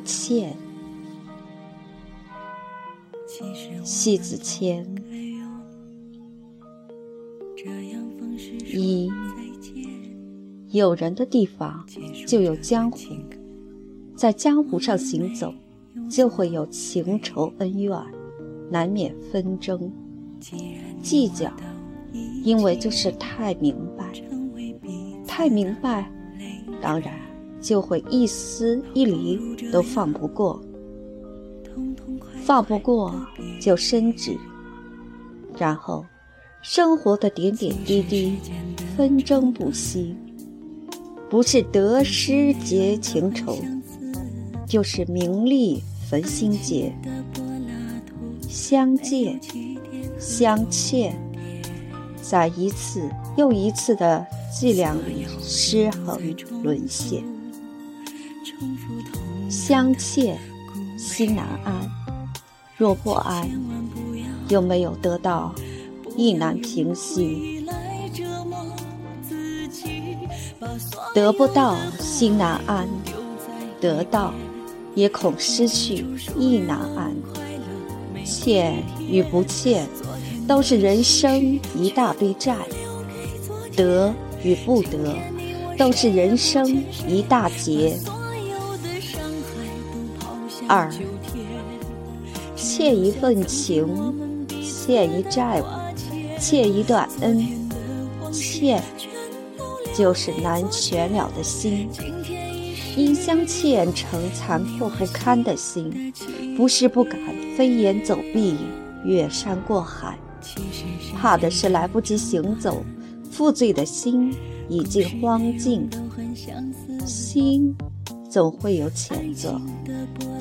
欠。戏子谦，一有人的地方就有江湖，在江湖上行走，就会有情仇恩怨，难免纷争、计较，因为就是太明白，太明白，当然就会一丝一厘都放不过。放不过就伸指，然后生活的点点滴滴纷争不息，不是得失结情仇，就是名利焚心结。相见相欠，在一次又一次的伎俩里失衡沦陷，相欠心难安。若不安，又没有得到，亦难平息；得不到，心难安；得到，也恐失去，意难安。欠与不欠，都是人生一大堆债；得与不得，都是人生一大劫。二。欠一份情，欠一债务，欠一段恩，欠就是难全了的心。因相欠成残破不堪的心，不是不敢飞檐走壁、越山过海，怕的是来不及行走，负罪的心已经荒尽。心总会有谴责，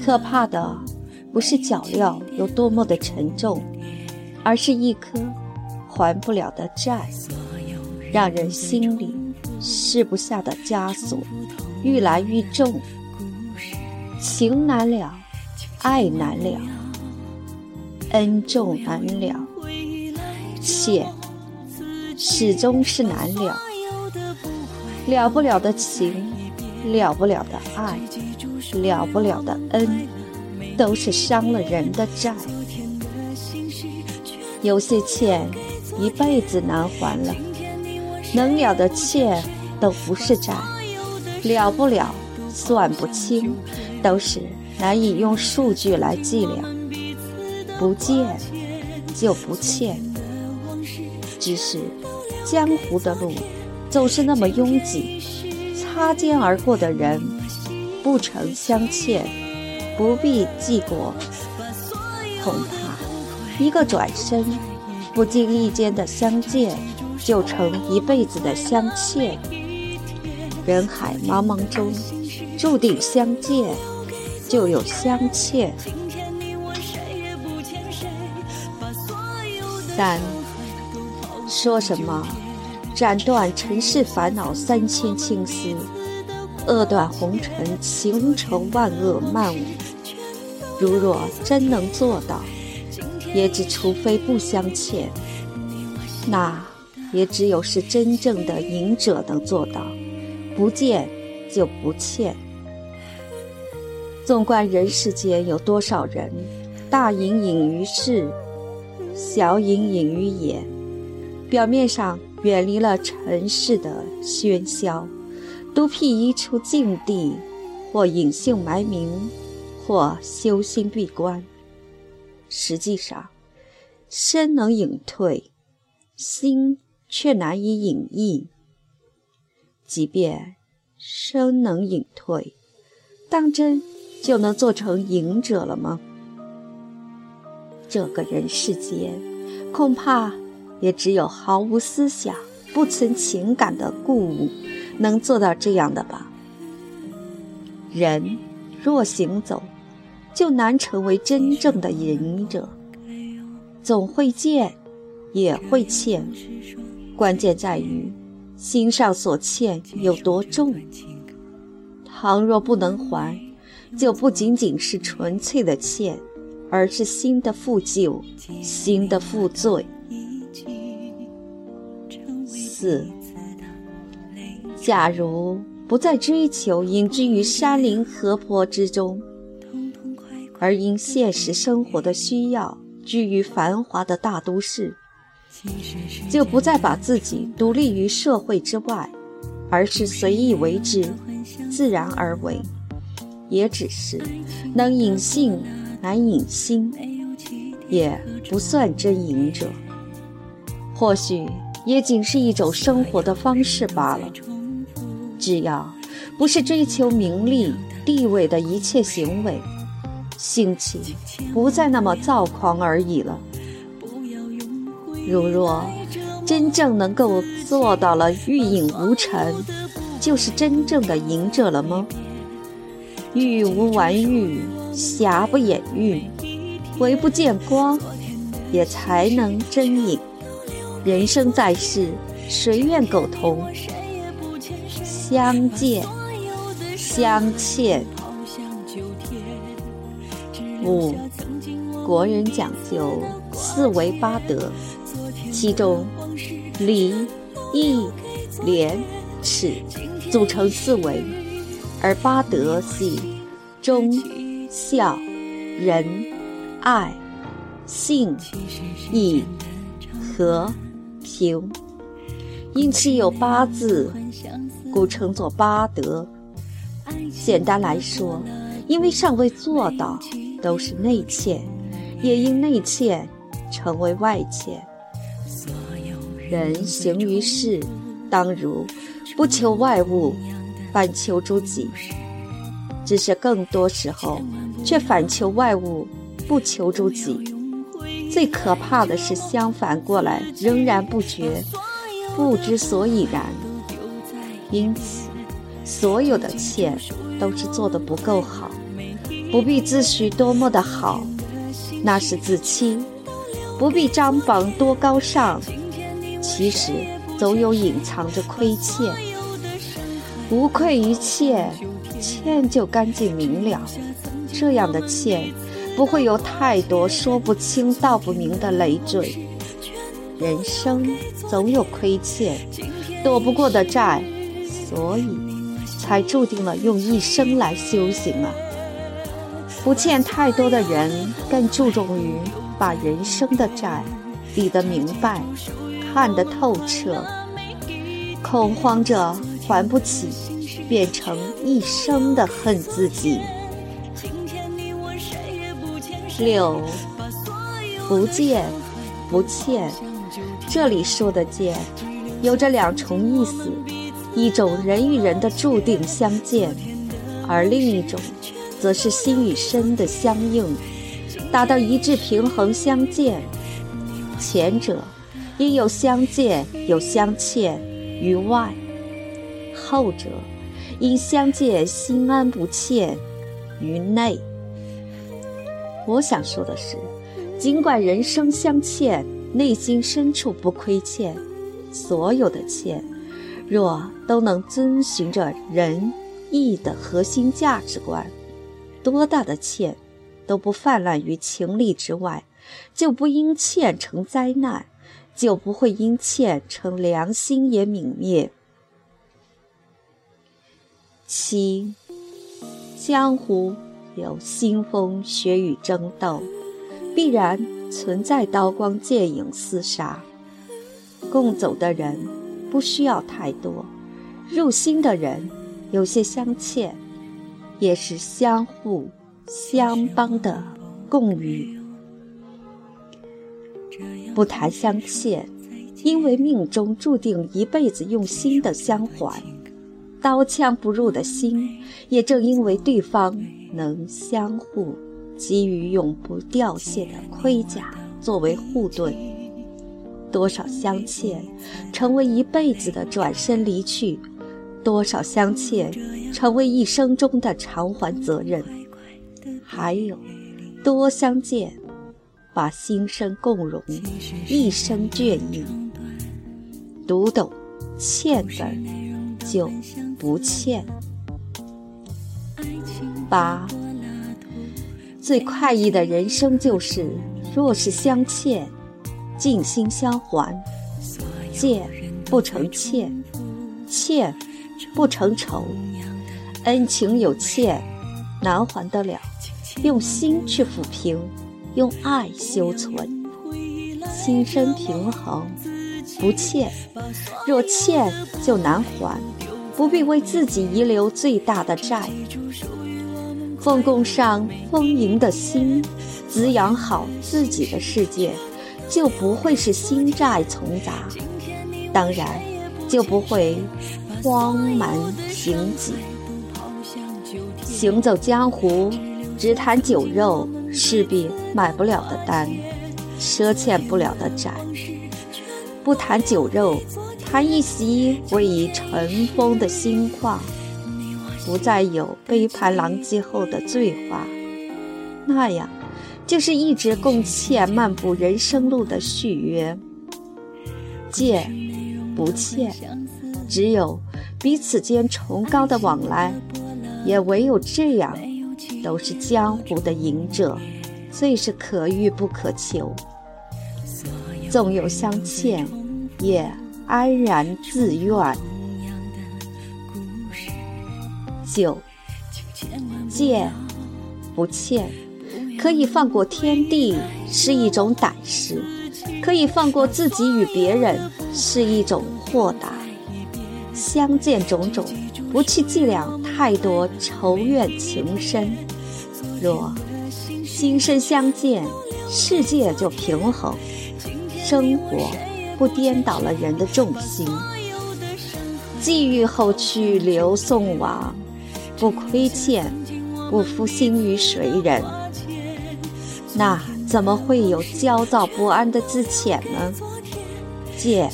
可怕的。不是脚镣有多么的沉重，而是一颗还不了的债，让人心里释不下的枷锁愈来愈重。情难了，爱难了，恩重难了，欠始终是难了。了不了的情，了不了的爱，了不了的恩。都是伤了人的债，有些欠一辈子难还了，能了的欠都不是债，了不了算不清，都是难以用数据来计量。不见就不欠，只是江湖的路总是那么拥挤，擦肩而过的人不曾相欠。不必记过，恐怕一个转身，不经意间的相见，就成一辈子的相欠。人海茫茫中，注定相见，就有相欠。三，说什么斩断尘世烦恼三千青丝，扼断红尘情仇万恶漫舞。如若真能做到，也只除非不相欠，那也只有是真正的隐者能做到，不见就不欠。纵观人世间有多少人，大隐隐于市，小隐隐于眼，表面上远离了尘世的喧嚣，独辟一处静地，或隐姓埋名。或修心闭关，实际上，身能隐退，心却难以隐逸。即便身能隐退，当真就能做成隐者了吗？这个人世间，恐怕也只有毫无思想、不存情感的故物，能做到这样的吧。人若行走，就难成为真正的隐者，总会见，也会欠，关键在于心上所欠有多重。倘若不能还，就不仅仅是纯粹的欠，而是心的负疚，心的负罪。假如不再追求隐居于山林河坡之中，而因现实生活的需要居于繁华的大都市，就不再把自己独立于社会之外，而是随意为之，自然而为，也只是能隐性难隐心，也不算真隐者。或许也仅是一种生活的方式罢了。只要不是追求名利地位的一切行为，心情不再那么躁狂而已了。如若真正能够做到了欲隐无尘，就是真正的隐者了吗？欲无完欲，瑕不掩瑜，唯不见光，也才能真隐。人生在世，谁愿苟同？相见，相欠。五，国人讲究四维八德，其中礼、义、廉、耻组成四维，而八德系忠、孝、仁、爱、信、义、和、平，因其有八字。故称作八德。简单来说，因为尚未做到，都是内欠；也因内欠，成为外欠。人行于世，当如不求外物，反求诸己。只是更多时候，却反求外物，不求诸己。最可怕的是相反过来，仍然不觉，不知所以然。因此，所有的欠都是做的不够好，不必自诩多么的好，那是自欺；不必张榜多高尚，其实总有隐藏着亏欠。无愧于欠，欠就干净明了。这样的欠，不会有太多说不清道不明的累赘。人生总有亏欠，躲不过的债。所以，才注定了用一生来修行啊！不欠太多的人，更注重于把人生的债理得明白，看得透彻。恐慌着还不起，变成一生的恨自己。六，不见，不欠。这里说的见，有着两重意思。一种人与人的注定相见，而另一种，则是心与身的相应，达到一致平衡相见。前者因有相见有相欠于外，后者因相见心安不欠于内。我想说的是，尽管人生相欠，内心深处不亏欠，所有的欠。若都能遵循着仁义的核心价值观，多大的欠都不泛滥于情理之外，就不因欠成灾难，就不会因欠成良心也泯灭。七，江湖有腥风血雨争斗，必然存在刀光剑影厮杀，共走的人。不需要太多，入心的人有些相欠，也是相互相帮的共语。不谈相欠，因为命中注定一辈子用心的相还，刀枪不入的心，也正因为对方能相互给予永不凋谢的盔甲作为护盾。多少相欠，成为一辈子的转身离去；多少相欠，成为一生中的偿还责任。还有，多相见，把心生共融，一生眷意。读懂“欠”字儿，就不欠。八，最快意的人生就是，若是相欠。尽心相还，借不成欠，欠不成仇。恩情有欠，难还得了。用心去抚平，用爱修存。心身平衡，不欠。若欠就难还，不必为自己遗留最大的债。奉供上丰盈的心，滋养好自己的世界，就不会是心债丛杂。当然，就不会荒蛮贫瘠。行走江湖，只谈酒肉，势必买不了的单，赊欠不了的债。不谈酒肉，谈一席唯已尘封的心旷，不再有杯盘狼藉后的醉话。那样，就是一直共欠漫步人生路的续约。借。不欠，只有彼此间崇高的往来，也唯有这样，都是江湖的赢者，最是可遇不可求。纵有相欠，也安然自愿。九，借不欠，可以放过天地，是一种胆识。可以放过自己与别人，是一种豁达；相见种种，不去计量太多仇怨情深。若今生相见，世界就平衡，生活不颠倒了人的重心。际遇后去留送往，不亏欠，不负心于谁人。那。怎么会有焦躁不安的自遣呢？借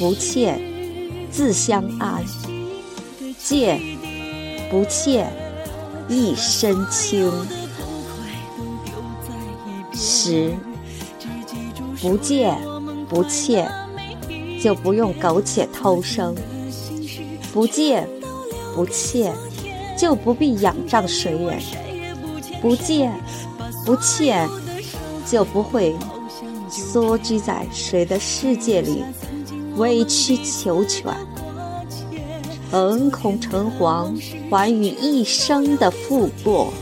不欠，自相安；借不欠，一身轻。十不借不欠，就不用苟且偷生；不借不欠，就不必仰仗谁人；不见不欠。就不会缩居在谁的世界里委曲求全，诚恐诚惶，还予一生的负过。